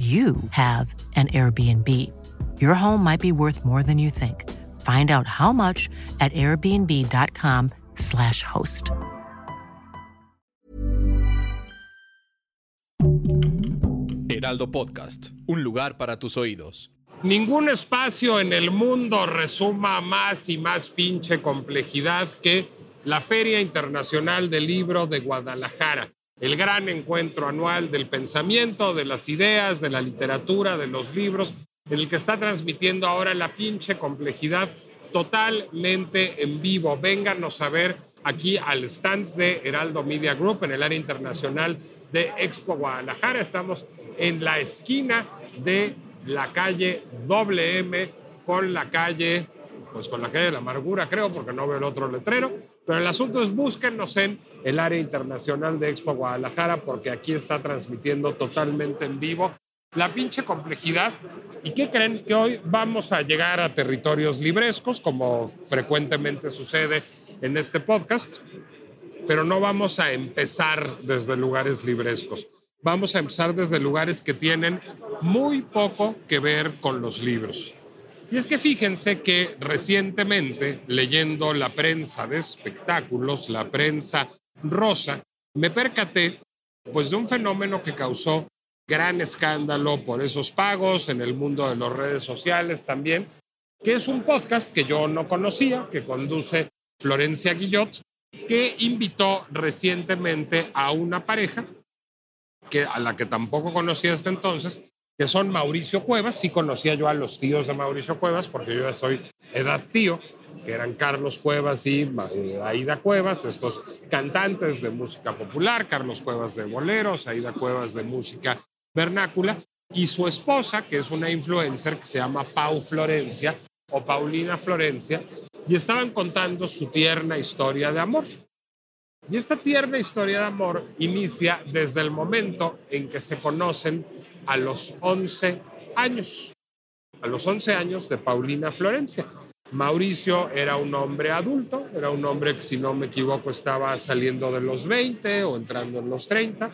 you have an Airbnb. Your home might be worth more than you think. Find out how much at airbnb.com/slash host. Heraldo Podcast, un lugar para tus oídos. Ningún espacio en el mundo resuma más y más pinche complejidad que la Feria Internacional del Libro de Guadalajara el gran encuentro anual del pensamiento, de las ideas, de la literatura, de los libros, en el que está transmitiendo ahora la pinche complejidad totalmente en vivo. Vénganos a ver aquí al stand de Heraldo Media Group en el área internacional de Expo Guadalajara. Estamos en la esquina de la calle WM con la calle, pues con la calle de la amargura, creo, porque no veo el otro letrero. Pero el asunto es búsquennos en el área internacional de Expo Guadalajara porque aquí está transmitiendo totalmente en vivo la pinche complejidad. ¿Y qué creen? Que hoy vamos a llegar a territorios librescos, como frecuentemente sucede en este podcast, pero no vamos a empezar desde lugares librescos. Vamos a empezar desde lugares que tienen muy poco que ver con los libros. Y es que fíjense que recientemente, leyendo la prensa de espectáculos, la prensa rosa, me percaté pues de un fenómeno que causó gran escándalo por esos pagos en el mundo de las redes sociales también, que es un podcast que yo no conocía, que conduce Florencia Guillot, que invitó recientemente a una pareja que a la que tampoco conocía hasta entonces, que son Mauricio Cuevas. Sí conocía yo a los tíos de Mauricio Cuevas, porque yo ya soy edad tío, que eran Carlos Cuevas y eh, Aida Cuevas, estos cantantes de música popular, Carlos Cuevas de boleros, Aida Cuevas de música vernácula, y su esposa, que es una influencer que se llama Pau Florencia o Paulina Florencia, y estaban contando su tierna historia de amor. Y esta tierna historia de amor inicia desde el momento en que se conocen a los 11 años, a los 11 años de Paulina Florencia. Mauricio era un hombre adulto, era un hombre que si no me equivoco estaba saliendo de los 20 o entrando en los 30,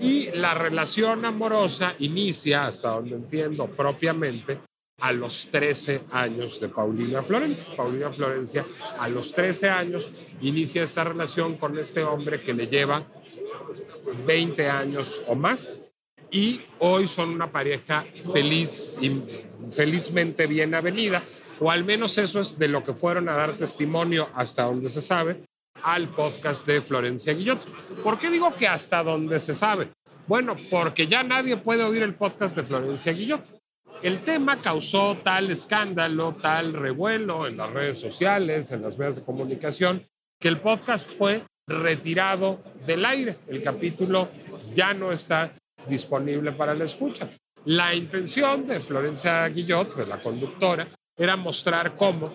y la relación amorosa inicia, hasta donde entiendo propiamente, a los 13 años de Paulina Florencia. Paulina Florencia a los 13 años inicia esta relación con este hombre que le lleva 20 años o más y hoy son una pareja feliz y felizmente bien avenida, o al menos eso es de lo que fueron a dar testimonio hasta donde se sabe al podcast de Florencia Guillot. ¿Por qué digo que hasta donde se sabe? Bueno, porque ya nadie puede oír el podcast de Florencia Guillot. El tema causó tal escándalo, tal revuelo en las redes sociales, en las medios de comunicación, que el podcast fue retirado del aire. El capítulo ya no está disponible para la escucha. La intención de Florencia Guillot, de la conductora, era mostrar cómo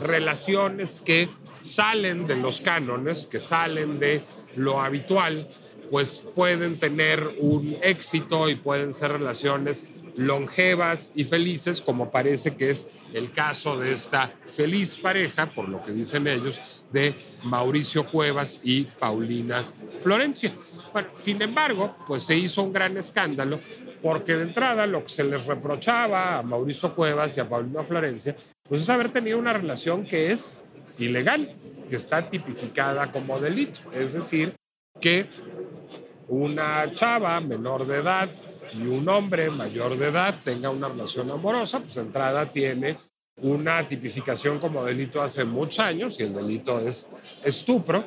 relaciones que salen de los cánones, que salen de lo habitual, pues pueden tener un éxito y pueden ser relaciones longevas y felices, como parece que es el caso de esta feliz pareja, por lo que dicen ellos, de Mauricio Cuevas y Paulina Florencia. sin embargo, pues se hizo un gran escándalo porque de entrada lo que se les reprochaba a Mauricio Cuevas y a Paulina Florencia, pues es haber tenido una relación que es ilegal, que está tipificada como delito, es decir, que una chava menor de edad y un hombre mayor de edad tenga una relación amorosa, pues entrada tiene una tipificación como delito hace muchos años y el delito es estupro.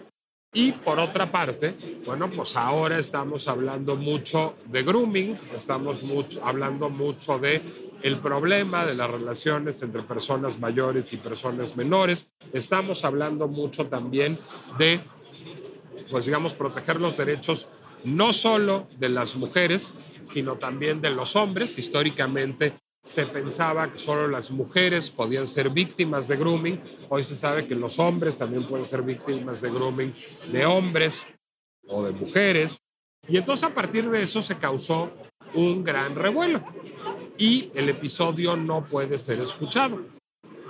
Y por otra parte, bueno, pues ahora estamos hablando mucho de grooming, estamos hablando mucho de el problema de las relaciones entre personas mayores y personas menores, estamos hablando mucho también de, pues digamos, proteger los derechos no solo de las mujeres, sino también de los hombres. Históricamente se pensaba que solo las mujeres podían ser víctimas de grooming. Hoy se sabe que los hombres también pueden ser víctimas de grooming de hombres o de mujeres. Y entonces a partir de eso se causó un gran revuelo y el episodio no puede ser escuchado.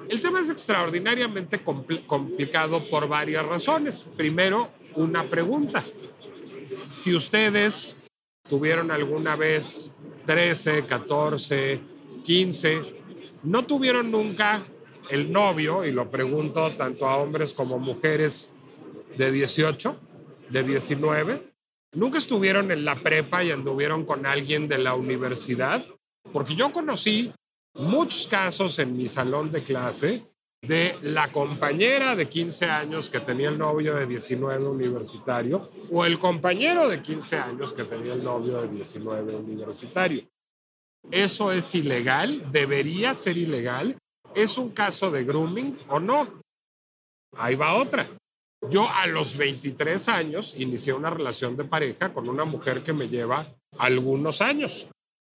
El tema es extraordinariamente complicado por varias razones. Primero, una pregunta. Si ustedes tuvieron alguna vez 13, 14, 15, no tuvieron nunca el novio, y lo pregunto tanto a hombres como mujeres de 18, de 19, nunca estuvieron en la prepa y anduvieron con alguien de la universidad, porque yo conocí muchos casos en mi salón de clase de la compañera de 15 años que tenía el novio de 19 universitario o el compañero de 15 años que tenía el novio de 19 universitario. ¿Eso es ilegal? ¿Debería ser ilegal? ¿Es un caso de grooming o no? Ahí va otra. Yo a los 23 años inicié una relación de pareja con una mujer que me lleva algunos años,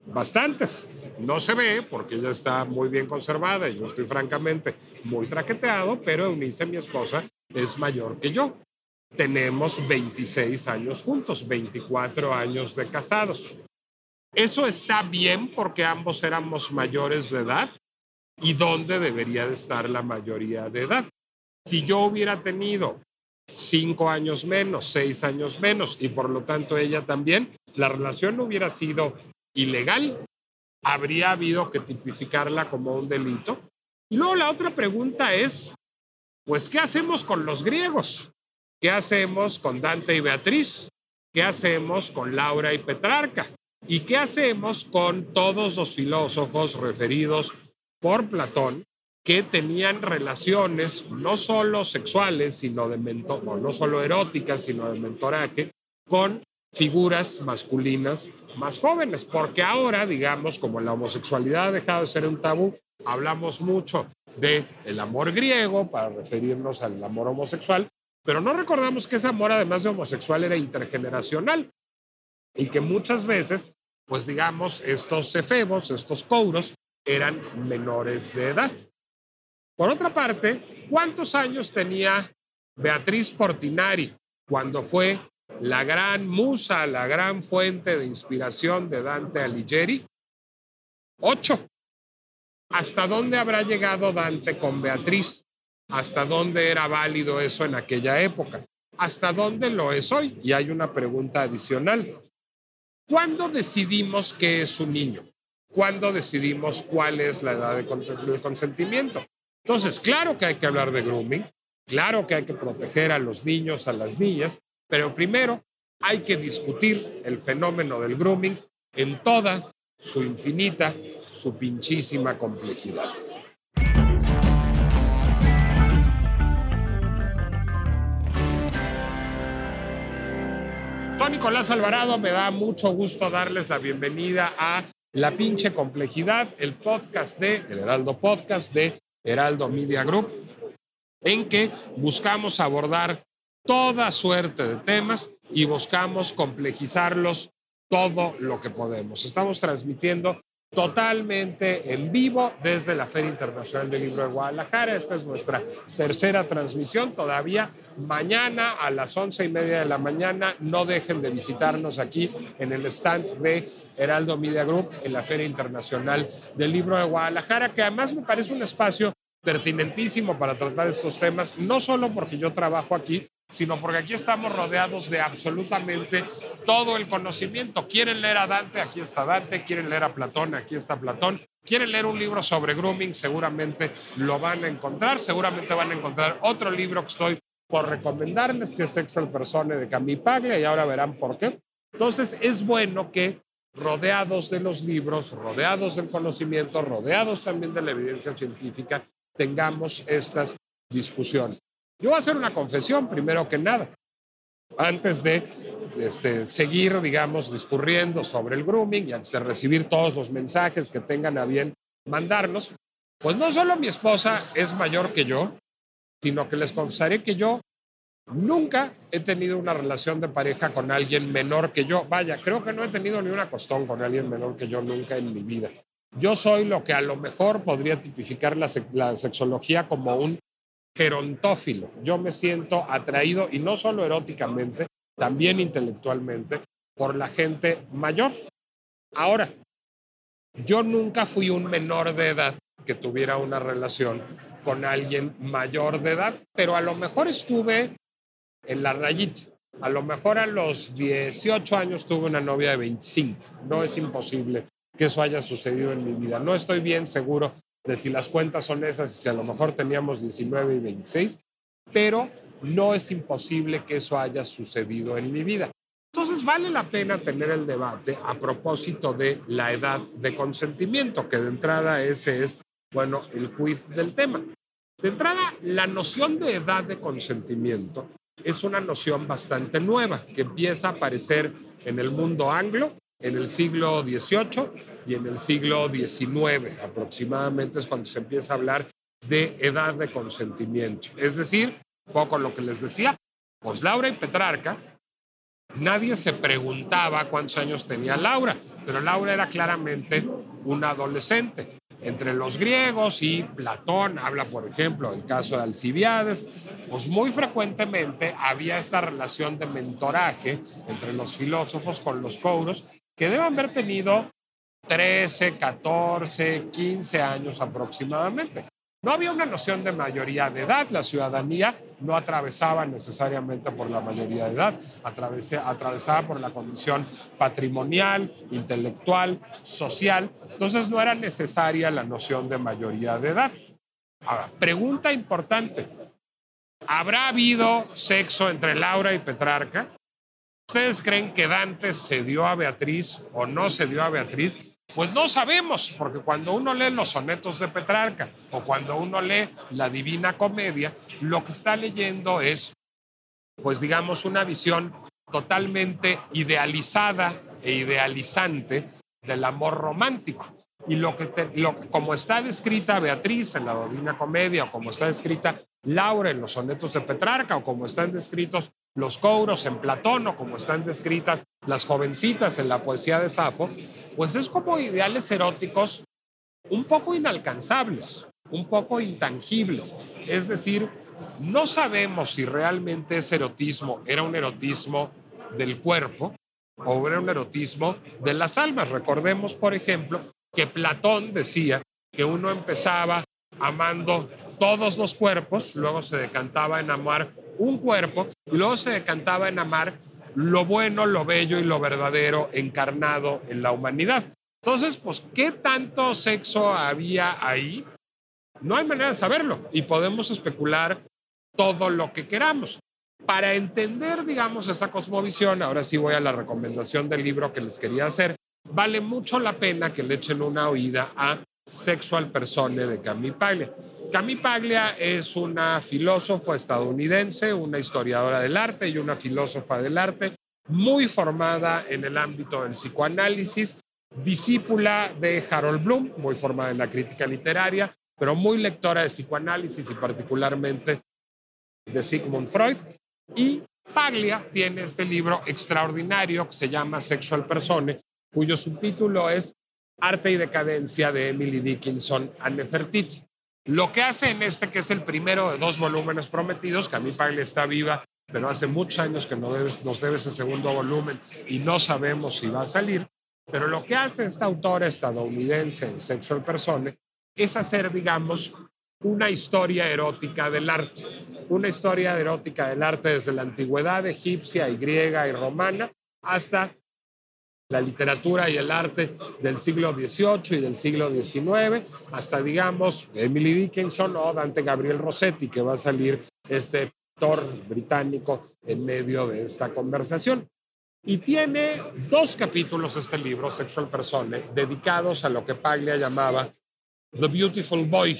bastantes. No se ve porque ella está muy bien conservada y yo estoy francamente muy traqueteado, pero Eunice, mi esposa, es mayor que yo. Tenemos 26 años juntos, 24 años de casados. Eso está bien porque ambos éramos mayores de edad y dónde debería de estar la mayoría de edad. Si yo hubiera tenido cinco años menos, seis años menos y por lo tanto ella también, la relación hubiera sido ilegal, habría habido que tipificarla como un delito. Y luego la otra pregunta es, pues, ¿qué hacemos con los griegos? ¿Qué hacemos con Dante y Beatriz? ¿Qué hacemos con Laura y Petrarca? ¿Y qué hacemos con todos los filósofos referidos por Platón que tenían relaciones no solo sexuales, sino de mentor, no solo eróticas, sino de mentoraje, con figuras masculinas más jóvenes, porque ahora, digamos, como la homosexualidad ha dejado de ser un tabú, hablamos mucho de el amor griego para referirnos al amor homosexual, pero no recordamos que ese amor, además de homosexual, era intergeneracional y que muchas veces, pues digamos, estos efebos, estos couros, eran menores de edad. Por otra parte, ¿cuántos años tenía Beatriz Portinari cuando fue la gran musa, la gran fuente de inspiración de Dante Alighieri? Ocho. ¿Hasta dónde habrá llegado Dante con Beatriz? ¿Hasta dónde era válido eso en aquella época? ¿Hasta dónde lo es hoy? Y hay una pregunta adicional. ¿Cuándo decidimos qué es un niño? ¿Cuándo decidimos cuál es la edad de consentimiento? Entonces, claro que hay que hablar de grooming, claro que hay que proteger a los niños, a las niñas, pero primero hay que discutir el fenómeno del grooming en toda su infinita, su pinchísima complejidad. Soy Nicolás Alvarado, me da mucho gusto darles la bienvenida a La pinche complejidad, el podcast de, el Heraldo Podcast de Heraldo Media Group, en que buscamos abordar toda suerte de temas y buscamos complejizarlos todo lo que podemos. Estamos transmitiendo totalmente en vivo desde la Feria Internacional del Libro de Guadalajara. Esta es nuestra tercera transmisión. Todavía mañana a las once y media de la mañana no dejen de visitarnos aquí en el stand de Heraldo Media Group en la Feria Internacional del Libro de Guadalajara, que además me parece un espacio pertinentísimo para tratar estos temas, no solo porque yo trabajo aquí, sino porque aquí estamos rodeados de absolutamente todo el conocimiento. Quieren leer a Dante, aquí está Dante, quieren leer a Platón, aquí está Platón. Quieren leer un libro sobre grooming, seguramente lo van a encontrar, seguramente van a encontrar otro libro que estoy por recomendarles, que es Sexual Persone de Camille Paglia, y ahora verán por qué. Entonces, es bueno que rodeados de los libros, rodeados del conocimiento, rodeados también de la evidencia científica, tengamos estas discusiones. Yo voy a hacer una confesión, primero que nada, antes de este, seguir, digamos, discurriendo sobre el grooming y antes de recibir todos los mensajes que tengan a bien mandarnos, pues no solo mi esposa es mayor que yo, sino que les confesaré que yo nunca he tenido una relación de pareja con alguien menor que yo. Vaya, creo que no he tenido ni una costón con alguien menor que yo nunca en mi vida. Yo soy lo que a lo mejor podría tipificar la, la sexología como un gerontófilo. Yo me siento atraído, y no solo eróticamente, también intelectualmente, por la gente mayor. Ahora, yo nunca fui un menor de edad que tuviera una relación con alguien mayor de edad, pero a lo mejor estuve en la rayita. A lo mejor a los 18 años tuve una novia de 25. No es imposible que eso haya sucedido en mi vida. No estoy bien seguro de si las cuentas son esas y si a lo mejor teníamos 19 y 26, pero no es imposible que eso haya sucedido en mi vida. Entonces vale la pena tener el debate a propósito de la edad de consentimiento, que de entrada ese es, bueno, el quiz del tema. De entrada, la noción de edad de consentimiento es una noción bastante nueva que empieza a aparecer en el mundo anglo en el siglo XVIII y en el siglo XIX aproximadamente es cuando se empieza a hablar de edad de consentimiento. Es decir, poco lo que les decía, pues Laura y Petrarca, nadie se preguntaba cuántos años tenía Laura, pero Laura era claramente una adolescente. Entre los griegos y Platón, habla por ejemplo el caso de Alcibiades, pues muy frecuentemente había esta relación de mentoraje entre los filósofos con los couros que deben haber tenido 13, 14, 15 años aproximadamente. No había una noción de mayoría de edad, la ciudadanía no atravesaba necesariamente por la mayoría de edad, atravesaba por la condición patrimonial, intelectual, social, entonces no era necesaria la noción de mayoría de edad. Ahora, pregunta importante, ¿habrá habido sexo entre Laura y Petrarca? ¿Ustedes creen que Dante se dio a Beatriz o no se dio a Beatriz? Pues no sabemos, porque cuando uno lee los sonetos de Petrarca o cuando uno lee la Divina Comedia, lo que está leyendo es, pues digamos, una visión totalmente idealizada e idealizante del amor romántico. Y lo que como está descrita Beatriz en la Divina Comedia o como está descrita Laura en los sonetos de Petrarca o como están descritos los couros en Platón o como están descritas las jovencitas en la poesía de Safo, pues es como ideales eróticos un poco inalcanzables, un poco intangibles. Es decir, no sabemos si realmente ese erotismo era un erotismo del cuerpo o era un erotismo de las almas. Recordemos, por ejemplo, que Platón decía que uno empezaba amando todos los cuerpos, luego se decantaba en amar un cuerpo, y luego se decantaba en amar lo bueno, lo bello y lo verdadero encarnado en la humanidad. Entonces, pues, ¿qué tanto sexo había ahí? No hay manera de saberlo y podemos especular todo lo que queramos. Para entender, digamos, esa cosmovisión, ahora sí voy a la recomendación del libro que les quería hacer, vale mucho la pena que le echen una oída a Sexual Persone de Camille Paglia. Camille Paglia es una filósofa estadounidense, una historiadora del arte y una filósofa del arte, muy formada en el ámbito del psicoanálisis, discípula de Harold Bloom, muy formada en la crítica literaria, pero muy lectora de psicoanálisis y particularmente de Sigmund Freud. Y Paglia tiene este libro extraordinario que se llama Sexual Persone, cuyo subtítulo es Arte y Decadencia de Emily Dickinson a Nefertiti. Lo que hace en este, que es el primero de dos volúmenes prometidos, que a mí Paglia está viva, pero hace muchos años que nos debe ese segundo volumen y no sabemos si va a salir, pero lo que hace esta autora estadounidense en Sexual Persone es hacer, digamos, una historia erótica del arte, una historia erótica del arte desde la antigüedad egipcia y griega y romana hasta la literatura y el arte del siglo XVIII y del siglo XIX, hasta, digamos, Emily Dickinson o Dante Gabriel Rossetti, que va a salir este actor británico en medio de esta conversación. Y tiene dos capítulos este libro, Sexual Persone, dedicados a lo que Paglia llamaba The Beautiful Boy,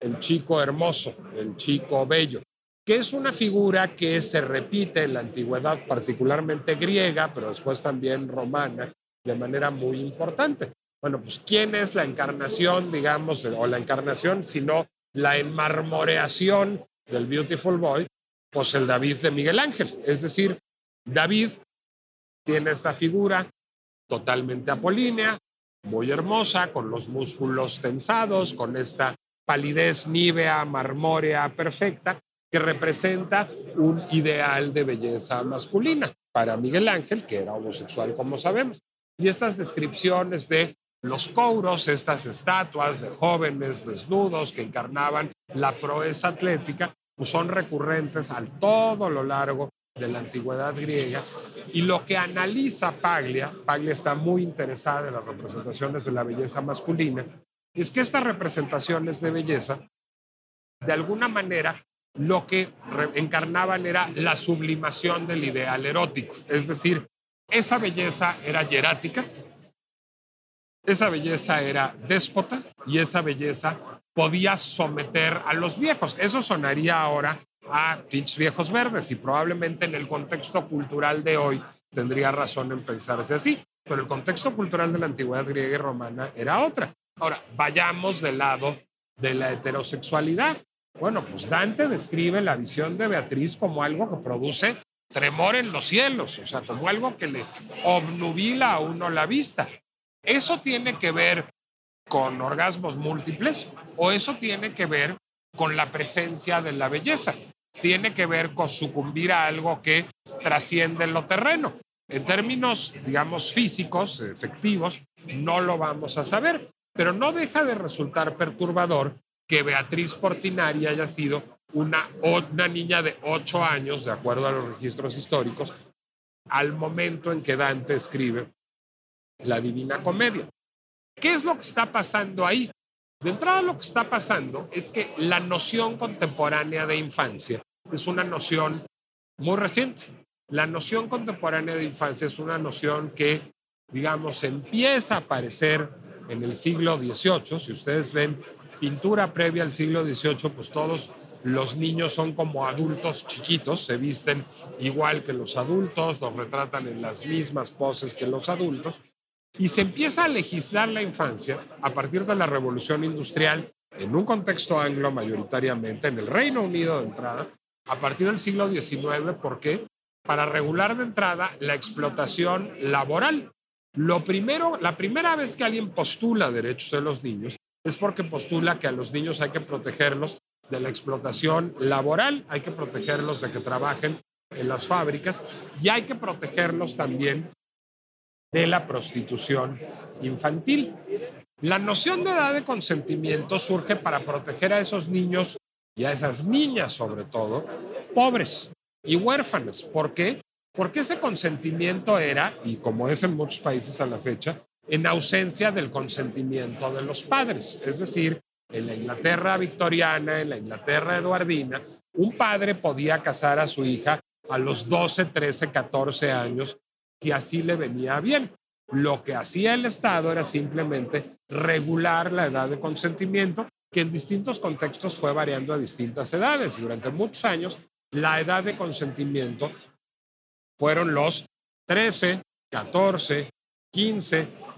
el chico hermoso, el chico bello que es una figura que se repite en la antigüedad, particularmente griega, pero después también romana, de manera muy importante. Bueno, pues ¿quién es la encarnación, digamos, o la encarnación, sino la enmarmoreación del Beautiful Boy? Pues el David de Miguel Ángel. Es decir, David tiene esta figura totalmente apolínea, muy hermosa, con los músculos tensados, con esta palidez nívea, marmórea, perfecta, que representa un ideal de belleza masculina para Miguel Ángel, que era homosexual, como sabemos. Y estas descripciones de los cauros, estas estatuas de jóvenes desnudos que encarnaban la proeza atlética, pues son recurrentes a todo lo largo de la antigüedad griega. Y lo que analiza Paglia, Paglia está muy interesada en las representaciones de la belleza masculina, es que estas representaciones de belleza, de alguna manera, lo que encarnaban era la sublimación del ideal erótico. Es decir, esa belleza era hierática, esa belleza era déspota y esa belleza podía someter a los viejos. Eso sonaría ahora a pinches viejos verdes y probablemente en el contexto cultural de hoy tendría razón en pensarse así, pero el contexto cultural de la antigüedad griega y romana era otra. Ahora, vayamos del lado de la heterosexualidad. Bueno, pues Dante describe la visión de Beatriz como algo que produce tremor en los cielos, o sea, como algo que le obnubila a uno la vista. ¿Eso tiene que ver con orgasmos múltiples o eso tiene que ver con la presencia de la belleza? Tiene que ver con sucumbir a algo que trasciende lo terreno. En términos, digamos, físicos, efectivos, no lo vamos a saber, pero no deja de resultar perturbador que Beatriz Portinari haya sido una, una niña de ocho años, de acuerdo a los registros históricos, al momento en que Dante escribe la Divina Comedia. ¿Qué es lo que está pasando ahí? De entrada lo que está pasando es que la noción contemporánea de infancia es una noción muy reciente. La noción contemporánea de infancia es una noción que, digamos, empieza a aparecer en el siglo XVIII. Si ustedes ven pintura previa al siglo XVIII, pues todos los niños son como adultos chiquitos, se visten igual que los adultos, los retratan en las mismas poses que los adultos, y se empieza a legislar la infancia a partir de la revolución industrial en un contexto anglo mayoritariamente, en el Reino Unido de entrada, a partir del siglo XIX, ¿por qué? Para regular de entrada la explotación laboral. Lo primero, la primera vez que alguien postula derechos de los niños es porque postula que a los niños hay que protegerlos de la explotación laboral, hay que protegerlos de que trabajen en las fábricas y hay que protegerlos también de la prostitución infantil. La noción de edad de consentimiento surge para proteger a esos niños y a esas niñas sobre todo, pobres y huérfanas. ¿Por qué? Porque ese consentimiento era, y como es en muchos países a la fecha, en ausencia del consentimiento de los padres. Es decir, en la Inglaterra victoriana, en la Inglaterra eduardina, un padre podía casar a su hija a los 12, 13, 14 años si así le venía bien. Lo que hacía el Estado era simplemente regular la edad de consentimiento, que en distintos contextos fue variando a distintas edades. Y durante muchos años, la edad de consentimiento fueron los 13, 14, 15,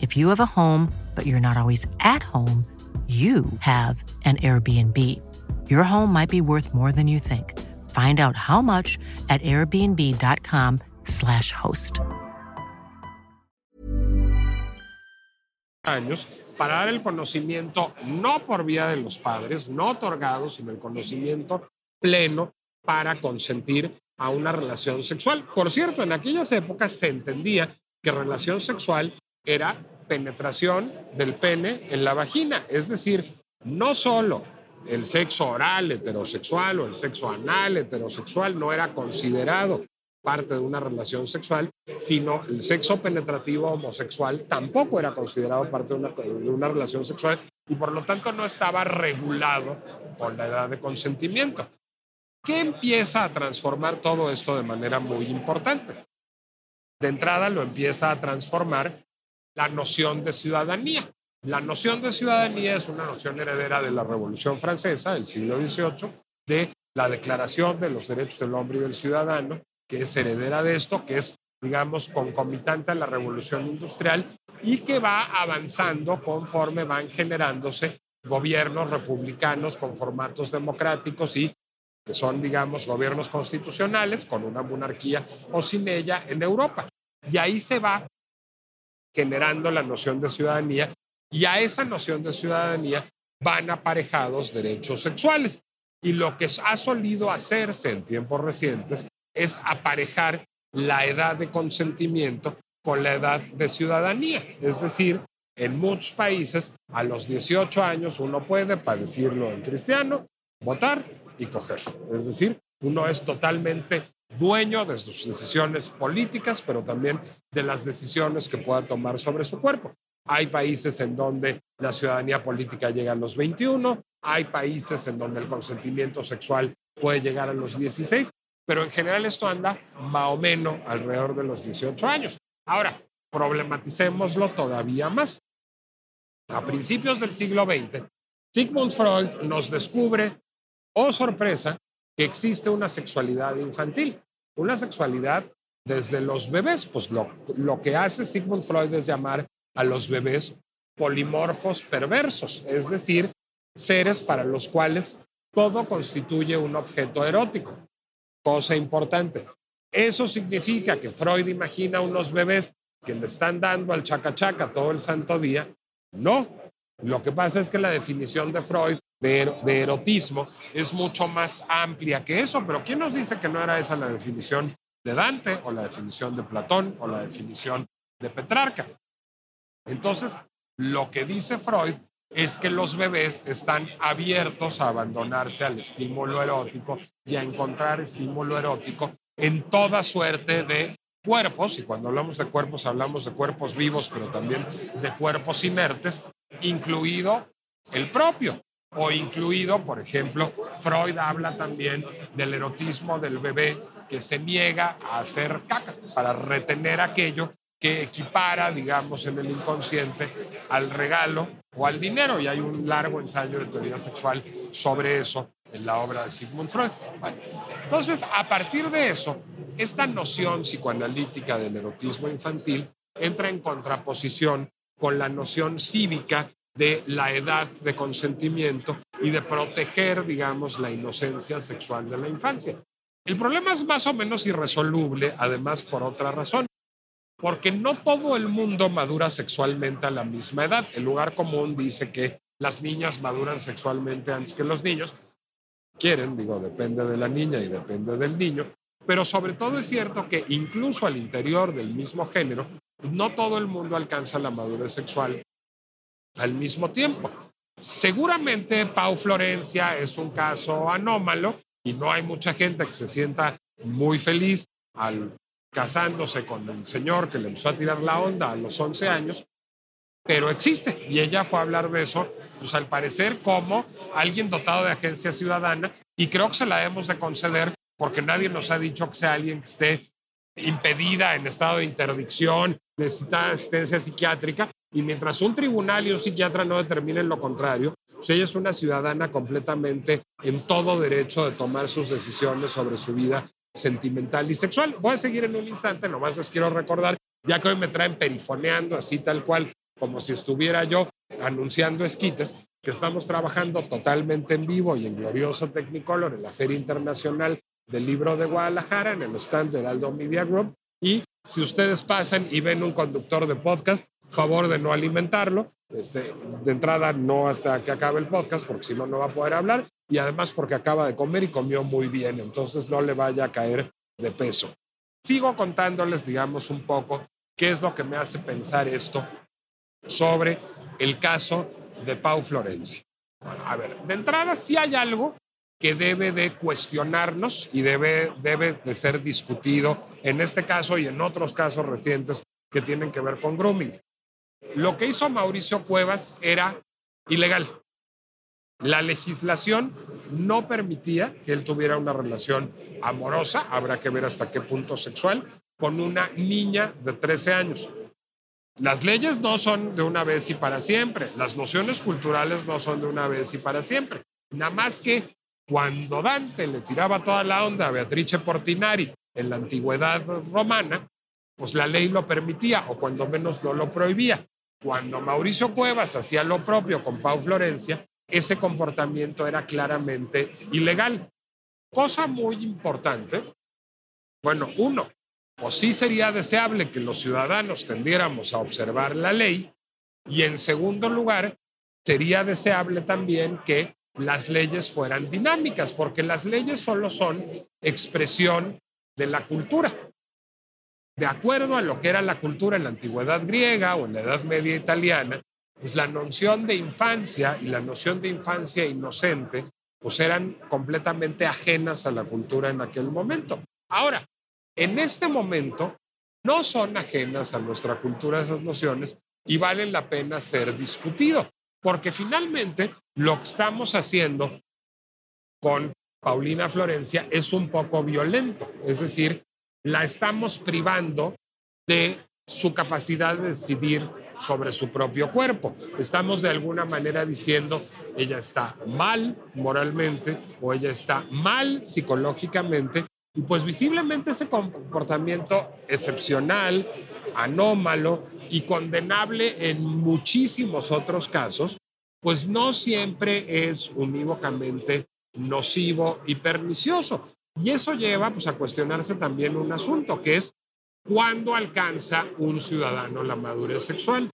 If you have a home, but you're not always at home, you have an Airbnb. Your home might be worth more than you think. Find out how much at airbnb.com/slash host. Años para dar el conocimiento no por vía de los padres, no otorgado, sino el conocimiento pleno para consentir a una relación sexual. Por cierto, en aquellas épocas se entendía que relación sexual era penetración del pene en la vagina. Es decir, no solo el sexo oral heterosexual o el sexo anal heterosexual no era considerado parte de una relación sexual, sino el sexo penetrativo homosexual tampoco era considerado parte de una, relación sexual y por lo tanto no estaba regulado por la edad de consentimiento. ¿Qué empieza a transformar todo esto de manera muy importante? De entrada lo empieza a transformar la noción de ciudadanía. La noción de ciudadanía es una noción heredera de la Revolución Francesa del siglo XVIII, de la Declaración de los Derechos del Hombre y del Ciudadano, que es heredera de esto, que es, digamos, concomitante a la Revolución Industrial y que va avanzando conforme van generándose gobiernos republicanos con formatos democráticos y que son, digamos, gobiernos constitucionales con una monarquía o sin ella en Europa. Y ahí se va generando la noción de ciudadanía y a esa noción de ciudadanía van aparejados derechos sexuales. Y lo que ha solido hacerse en tiempos recientes es aparejar la edad de consentimiento con la edad de ciudadanía. Es decir, en muchos países a los 18 años uno puede, para decirlo en cristiano, votar y coger. Es decir, uno es totalmente dueño de sus decisiones políticas, pero también de las decisiones que pueda tomar sobre su cuerpo. Hay países en donde la ciudadanía política llega a los 21, hay países en donde el consentimiento sexual puede llegar a los 16, pero en general esto anda más o menos alrededor de los 18 años. Ahora, problematicémoslo todavía más. A principios del siglo XX, Sigmund Freud nos descubre oh sorpresa, que existe una sexualidad infantil, una sexualidad desde los bebés. Pues lo, lo que hace Sigmund Freud es llamar a los bebés polimorfos perversos, es decir, seres para los cuales todo constituye un objeto erótico. Cosa importante. Eso significa que Freud imagina unos bebés que le están dando al chacachaca todo el santo día. No. Lo que pasa es que la definición de Freud de, erotismo es mucho más amplia que eso, pero ¿quién nos dice que no era esa la definición de Dante o la definición de Platón o la definición de Petrarca? Entonces, lo que dice Freud es que los bebés están abiertos a abandonarse al estímulo erótico y a encontrar estímulo erótico en toda suerte de cuerpos, y cuando hablamos de cuerpos hablamos de cuerpos vivos, pero también de cuerpos inertes, incluido el propio o incluido, por ejemplo, Freud habla también del erotismo del bebé que se niega a hacer caca para retener aquello que equipara, digamos, en el inconsciente al regalo o al dinero. Y hay un largo ensayo de teoría sexual sobre eso en la obra de Sigmund Freud. entonces, a partir de eso, esta noción psicoanalítica del erotismo infantil entra en contraposición con la noción cívica de la edad de consentimiento y de proteger, digamos, la inocencia sexual de la infancia. El problema es más o menos irresoluble, además, por otra razón, porque no todo el mundo madura sexualmente a la misma edad. El lugar común dice que las niñas maduran sexualmente antes que los niños. Quieren, digo, depende de la niña y depende del niño, pero sobre todo es cierto que incluso al interior del mismo género, no todo el mundo alcanza la madurez sexual al mismo tiempo. Seguramente Pau Florencia es un caso anómalo y no hay mucha gente que se sienta muy feliz al casándose con el señor que le empezó a tirar la onda a los 11 años, pero existe y ella fue a hablar de eso, pues al parecer como alguien dotado de agencia ciudadana y creo que se la hemos de conceder porque nadie nos ha dicho que sea alguien que esté impedida en estado de interdicción, necesita asistencia psiquiátrica y mientras un tribunal y un psiquiatra no determinen lo contrario, pues ella es una ciudadana completamente en todo derecho de tomar sus decisiones sobre su vida sentimental y sexual. Voy a seguir en un instante, nomás les quiero recordar, ya que hoy me traen perifoneando así tal cual, como si estuviera yo anunciando esquites, que estamos trabajando totalmente en vivo y en glorioso Technicolor en la Feria Internacional del Libro de Guadalajara, en el stand del Aldo Media Group. Y si ustedes pasan y ven un conductor de podcast, favor de no alimentarlo. Este, de entrada, no hasta que acabe el podcast, porque si no, no va a poder hablar. Y además, porque acaba de comer y comió muy bien, entonces no le vaya a caer de peso. Sigo contándoles, digamos, un poco qué es lo que me hace pensar esto sobre el caso de Pau Florencia. a ver, de entrada, sí hay algo que debe de cuestionarnos y debe, debe de ser discutido en este caso y en otros casos recientes que tienen que ver con grooming. Lo que hizo Mauricio Cuevas era ilegal. La legislación no permitía que él tuviera una relación amorosa, habrá que ver hasta qué punto sexual, con una niña de 13 años. Las leyes no son de una vez y para siempre, las nociones culturales no son de una vez y para siempre. Nada más que cuando Dante le tiraba toda la onda a Beatrice Portinari en la antigüedad romana, pues la ley lo permitía o cuando menos no lo prohibía. Cuando Mauricio Cuevas hacía lo propio con Pau Florencia, ese comportamiento era claramente ilegal. Cosa muy importante, bueno, uno, pues sí sería deseable que los ciudadanos tendiéramos a observar la ley y en segundo lugar, sería deseable también que las leyes fueran dinámicas, porque las leyes solo son expresión de la cultura. De acuerdo a lo que era la cultura en la antigüedad griega o en la Edad Media italiana, pues la noción de infancia y la noción de infancia inocente pues eran completamente ajenas a la cultura en aquel momento. Ahora, en este momento no son ajenas a nuestra cultura esas nociones y valen la pena ser discutido, porque finalmente lo que estamos haciendo con Paulina Florencia es un poco violento, es decir, la estamos privando de su capacidad de decidir sobre su propio cuerpo. Estamos de alguna manera diciendo, ella está mal moralmente o ella está mal psicológicamente y pues visiblemente ese comportamiento excepcional, anómalo y condenable en muchísimos otros casos, pues no siempre es unívocamente nocivo y pernicioso. Y eso lleva pues, a cuestionarse también un asunto, que es cuándo alcanza un ciudadano la madurez sexual.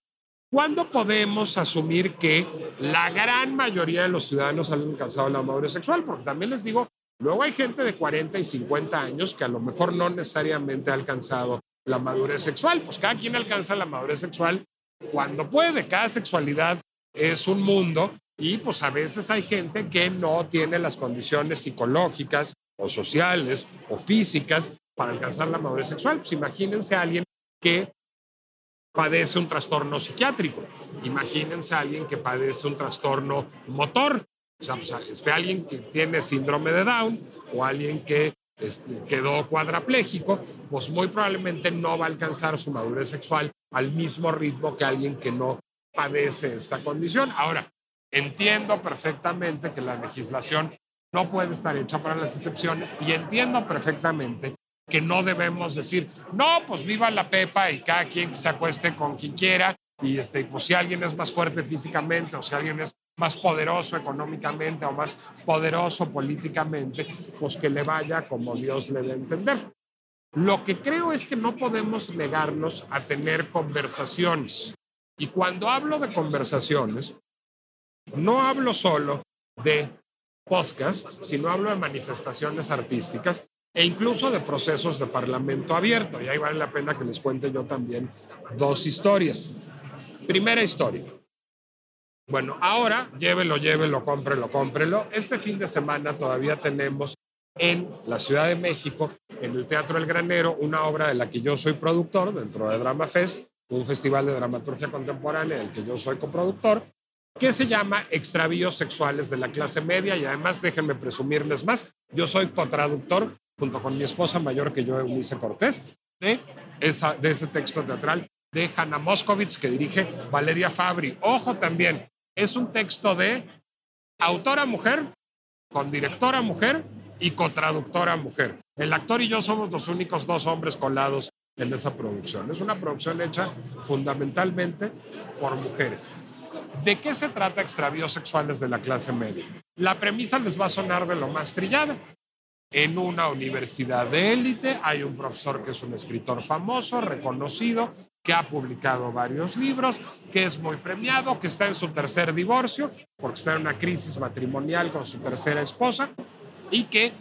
¿Cuándo podemos asumir que la gran mayoría de los ciudadanos han alcanzado la madurez sexual? Porque también les digo, luego hay gente de 40 y 50 años que a lo mejor no necesariamente ha alcanzado la madurez sexual. Pues cada quien alcanza la madurez sexual cuando puede. Cada sexualidad es un mundo y pues a veces hay gente que no tiene las condiciones psicológicas o sociales o físicas para alcanzar la madurez sexual. Pues imagínense a alguien que padece un trastorno psiquiátrico, imagínense a alguien que padece un trastorno motor, o sea, pues, este, alguien que tiene síndrome de Down o alguien que este, quedó cuadraplégico, pues muy probablemente no va a alcanzar su madurez sexual al mismo ritmo que alguien que no padece esta condición. Ahora, entiendo perfectamente que la legislación no puede estar hecha para las excepciones y entiendo perfectamente que no debemos decir, no, pues viva la Pepa y cada quien se acueste con quien quiera y este, pues si alguien es más fuerte físicamente o si alguien es más poderoso económicamente o más poderoso políticamente, pues que le vaya como Dios le dé a entender. Lo que creo es que no podemos negarnos a tener conversaciones. Y cuando hablo de conversaciones, no hablo solo de podcasts, sino hablo de manifestaciones artísticas e incluso de procesos de parlamento abierto. Y ahí vale la pena que les cuente yo también dos historias. Primera historia. Bueno, ahora llévelo, llévelo, cómprelo, cómprelo. Este fin de semana todavía tenemos en la Ciudad de México, en el Teatro El Granero, una obra de la que yo soy productor dentro de Drama Fest, un festival de dramaturgia contemporánea del que yo soy coproductor, que se llama Extravíos Sexuales de la Clase Media y además déjenme presumirles más, yo soy cotraductor junto con mi esposa mayor que yo, Eunice Cortés, de, esa, de ese texto teatral de Hanna Moskovitz que dirige Valeria Fabri. Ojo también, es un texto de autora mujer, con directora mujer y cotraductora mujer. El actor y yo somos los únicos dos hombres colados en esa producción. Es una producción hecha fundamentalmente por mujeres. ¿De qué se trata extravíos sexuales de la clase media? La premisa les va a sonar de lo más trillada. En una universidad de élite hay un profesor que es un escritor famoso, reconocido, que ha publicado varios libros, que es muy premiado, que está en su tercer divorcio, porque está en una crisis matrimonial con su tercera esposa, y que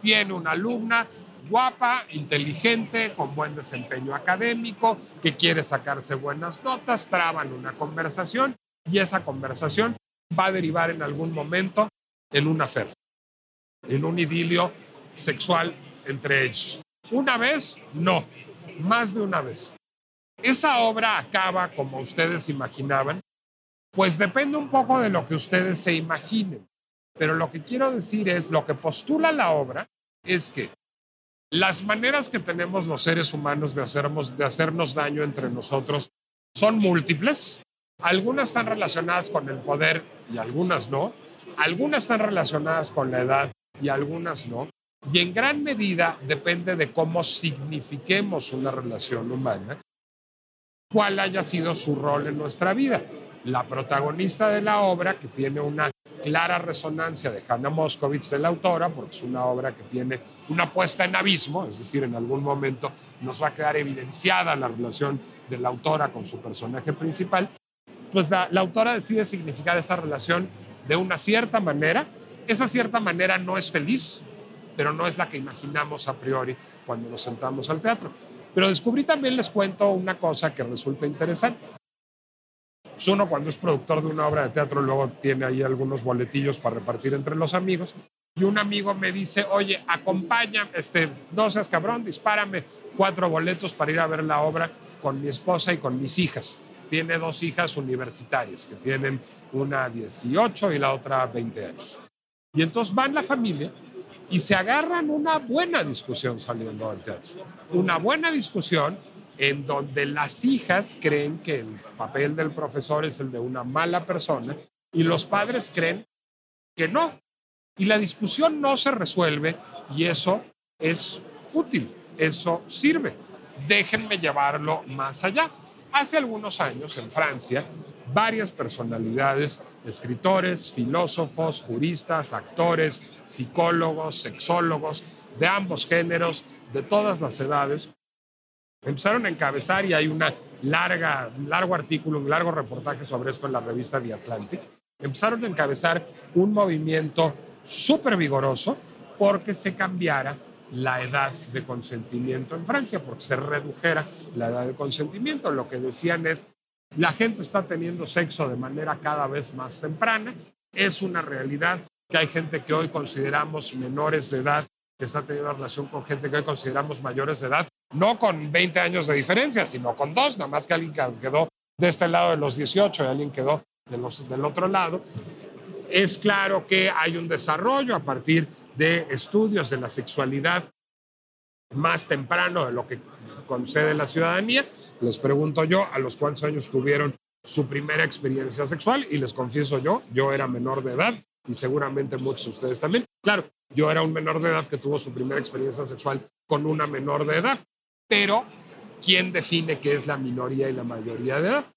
tiene una alumna guapa, inteligente, con buen desempeño académico, que quiere sacarse buenas notas, traban una conversación y esa conversación va a derivar en algún momento en una fe, en un idilio sexual entre ellos. Una vez, no, más de una vez. Esa obra acaba como ustedes imaginaban, pues depende un poco de lo que ustedes se imaginen. Pero lo que quiero decir es, lo que postula la obra es que las maneras que tenemos los seres humanos de hacernos, de hacernos daño entre nosotros son múltiples. Algunas están relacionadas con el poder y algunas no. Algunas están relacionadas con la edad y algunas no. Y en gran medida depende de cómo signifiquemos una relación humana, cuál haya sido su rol en nuestra vida. La protagonista de la obra, que tiene una clara resonancia de Hannah Moscovitz, de la autora, porque es una obra que tiene una puesta en abismo, es decir, en algún momento nos va a quedar evidenciada la relación de la autora con su personaje principal, pues la, autora decide significar esa relación de una cierta manera. Esa cierta manera no es feliz, pero no es la que imaginamos a priori cuando nos sentamos al teatro. Pero descubrí también, les cuento una cosa que resulta interesante. Pues uno cuando es productor de una obra de teatro luego tiene ahí algunos boletillos para repartir entre los amigos y un amigo me dice, oye, acompaña, este, no seas cabrón, dispárame cuatro boletos para ir a ver la obra con mi esposa y con mis hijas. Tiene dos hijas universitarias que tienen una 18 y la otra 20 años. Y entonces van la familia y se agarran una buena discusión saliendo del teatro. Una buena discusión en donde las hijas creen que el papel del profesor es el de una mala persona y los padres creen que no. Y la discusión no se resuelve y eso es útil, eso sirve. Déjenme llevarlo más allá. Hace algunos años en Francia, varias personalidades, escritores, filósofos, juristas, actores, psicólogos, sexólogos, de ambos géneros, de todas las edades, empezaron a encabezar y hay una larga, un largo artículo, un largo reportaje sobre esto en la revista The Atlantic, empezaron a encabezar un movimiento súper vigoroso porque se cambiara la edad de consentimiento en Francia, porque se redujera la edad de consentimiento. Lo que decían es, la gente está teniendo sexo de manera cada vez más temprana, es una realidad que hay gente que hoy consideramos menores de edad, que está teniendo relación con gente que hoy consideramos mayores de edad, no con 20 años de diferencia, sino con dos, nada más que alguien quedó de este lado de los 18 y alguien quedó de los, del otro lado. Es claro que hay un desarrollo a partir de estudios de la sexualidad más temprano de lo que concede la ciudadanía. Les pregunto yo a los cuántos años tuvieron su primera experiencia sexual y les confieso yo, yo era menor de edad y seguramente muchos de ustedes también. Claro, yo era un menor de edad que tuvo su primera experiencia sexual con una menor de edad, pero ¿quién define qué es la minoría y la mayoría de edad?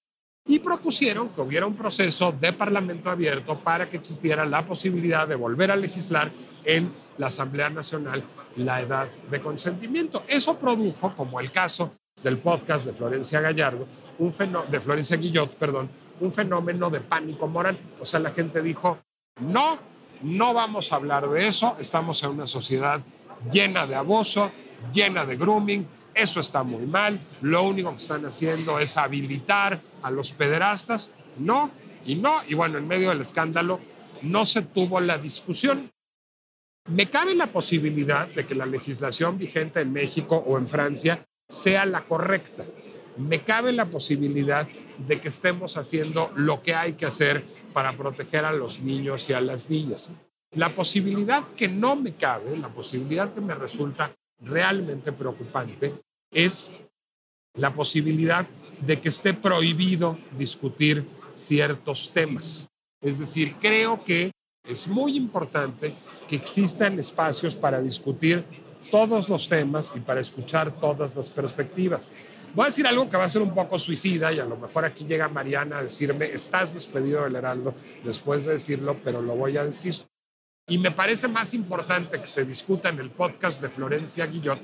Y propusieron que hubiera un proceso de parlamento abierto para que existiera la posibilidad de volver a legislar en la Asamblea Nacional la edad de consentimiento. Eso produjo, como el caso del podcast de Florencia Gallardo, un de Florencia Guillot, perdón, un fenómeno de pánico moral. O sea, la gente dijo, no, no vamos a hablar de eso, estamos en una sociedad llena de abuso, llena de grooming, eso está muy mal. Lo único que están haciendo es habilitar a los pederastas. No, y no. Y bueno, en medio del escándalo no se tuvo la discusión. Me cabe la posibilidad de que la legislación vigente en México o en Francia sea la correcta. Me cabe la posibilidad de que estemos haciendo lo que hay que hacer para proteger a los niños y a las niñas. La posibilidad que no me cabe, la posibilidad que me resulta realmente preocupante, es la posibilidad de que esté prohibido discutir ciertos temas. Es decir, creo que es muy importante que existan espacios para discutir todos los temas y para escuchar todas las perspectivas. Voy a decir algo que va a ser un poco suicida y a lo mejor aquí llega Mariana a decirme, estás despedido del Heraldo después de decirlo, pero lo voy a decir. Y me parece más importante que se discuta en el podcast de Florencia Guillot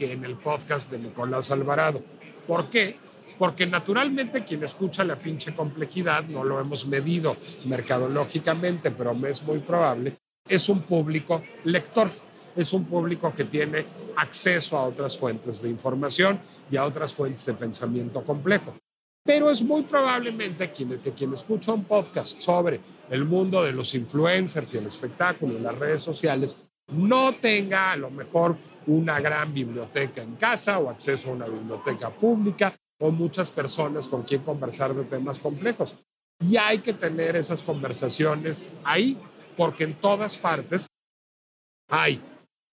que en el podcast de Nicolás Alvarado. ¿Por qué? Porque naturalmente quien escucha la pinche complejidad, no lo hemos medido mercadológicamente, pero es muy probable, es un público lector, es un público que tiene acceso a otras fuentes de información y a otras fuentes de pensamiento complejo. Pero es muy probablemente quien, que quien escucha un podcast sobre el mundo de los influencers y el espectáculo y las redes sociales no tenga a lo mejor una gran biblioteca en casa o acceso a una biblioteca pública o muchas personas con quien conversar de temas complejos. Y hay que tener esas conversaciones ahí, porque en todas partes hay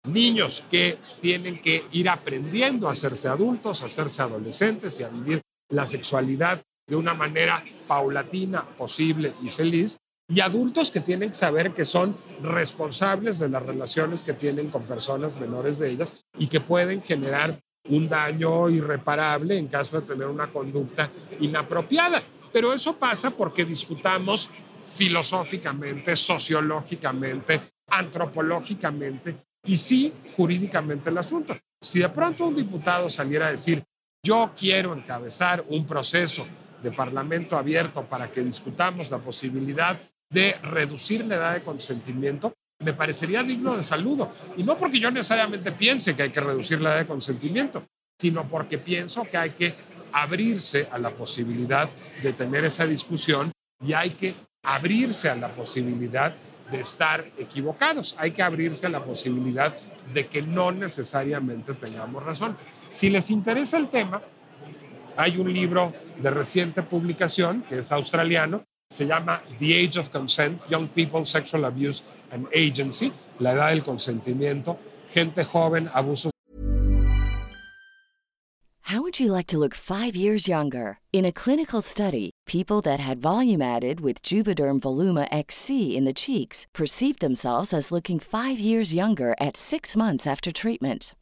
niños que tienen que ir aprendiendo a hacerse adultos, a hacerse adolescentes y a vivir la sexualidad de una manera paulatina, posible y feliz, y adultos que tienen que saber que son responsables de las relaciones que tienen con personas menores de ellas y que pueden generar un daño irreparable en caso de tener una conducta inapropiada. Pero eso pasa porque discutamos filosóficamente, sociológicamente, antropológicamente y sí jurídicamente el asunto. Si de pronto un diputado saliera a decir, yo quiero encabezar un proceso de parlamento abierto para que discutamos la posibilidad de reducir la edad de consentimiento, me parecería digno de saludo. Y no porque yo necesariamente piense que hay que reducir la edad de consentimiento, sino porque pienso que hay que abrirse a la posibilidad de tener esa discusión y hay que abrirse a la posibilidad de estar equivocados, hay que abrirse a la posibilidad de que no necesariamente tengamos razón. Si les interesa el tema, hay un libro de reciente publicación que es australiano, se llama The Age of Consent, Young People, Sexual Abuse and Agency, la edad del consentimiento, gente joven, abusos. How would you like to look five years younger? In a clinical study, people that had volume added with Juvederm Voluma XC in the cheeks perceived themselves as looking five years younger at six months after treatment.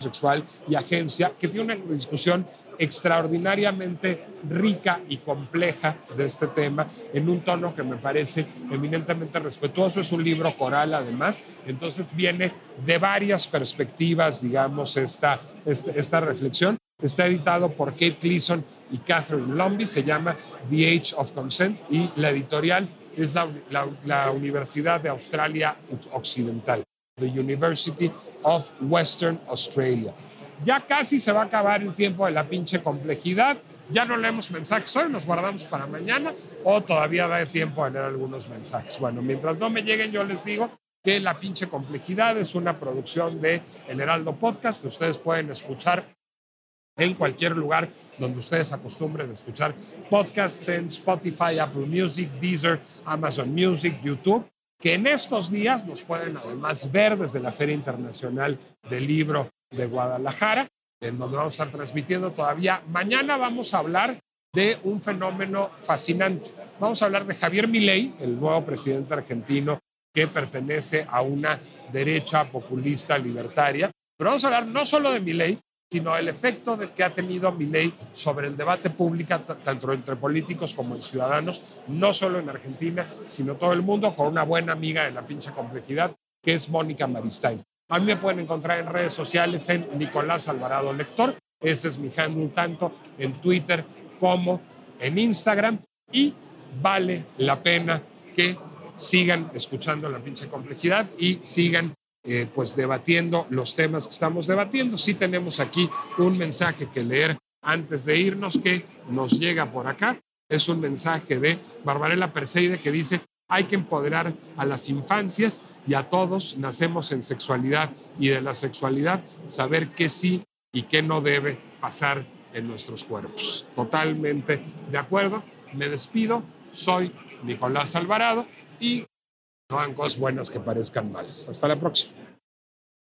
Sexual y agencia, que tiene una discusión extraordinariamente rica y compleja de este tema en un tono que me parece eminentemente respetuoso. Es un libro coral además, entonces viene de varias perspectivas, digamos, esta, esta, esta reflexión. Está editado por Kate Gleason y Catherine Lumby, se llama The Age of Consent y la editorial es la, la, la Universidad de Australia Occidental, the University of Western Australia. Ya casi se va a acabar el tiempo de la pinche complejidad. Ya no leemos mensajes hoy, nos guardamos para mañana o todavía da tiempo de leer algunos mensajes. Bueno, mientras no me lleguen, yo les digo que La pinche complejidad es una producción de El Heraldo Podcast que ustedes pueden escuchar en cualquier lugar donde ustedes acostumbren a escuchar podcasts en Spotify, Apple Music, Deezer, Amazon Music, YouTube que en estos días nos pueden además ver desde la Feria Internacional del Libro de Guadalajara, en donde vamos a estar transmitiendo todavía. Mañana vamos a hablar de un fenómeno fascinante. Vamos a hablar de Javier Milei, el nuevo presidente argentino que pertenece a una derecha populista libertaria. Pero vamos a hablar no solo de Milei, sino el efecto de que ha tenido mi ley sobre el debate público, tanto entre políticos como en ciudadanos, no solo en Argentina, sino todo el mundo, con una buena amiga de la pinche complejidad, que es Mónica Maristain. A mí me pueden encontrar en redes sociales en Nicolás Alvarado Lector, ese es mi handle tanto en Twitter como en Instagram, y vale la pena que sigan escuchando la pinche complejidad y sigan eh, pues debatiendo los temas que estamos debatiendo. Sí tenemos aquí un mensaje que leer antes de irnos que nos llega por acá. Es un mensaje de Barbarella Perseide que dice, hay que empoderar a las infancias y a todos nacemos en sexualidad y de la sexualidad saber qué sí y qué no debe pasar en nuestros cuerpos. Totalmente de acuerdo. Me despido. Soy Nicolás Alvarado y no hagan cosas buenas que parezcan malas. Hasta la próxima.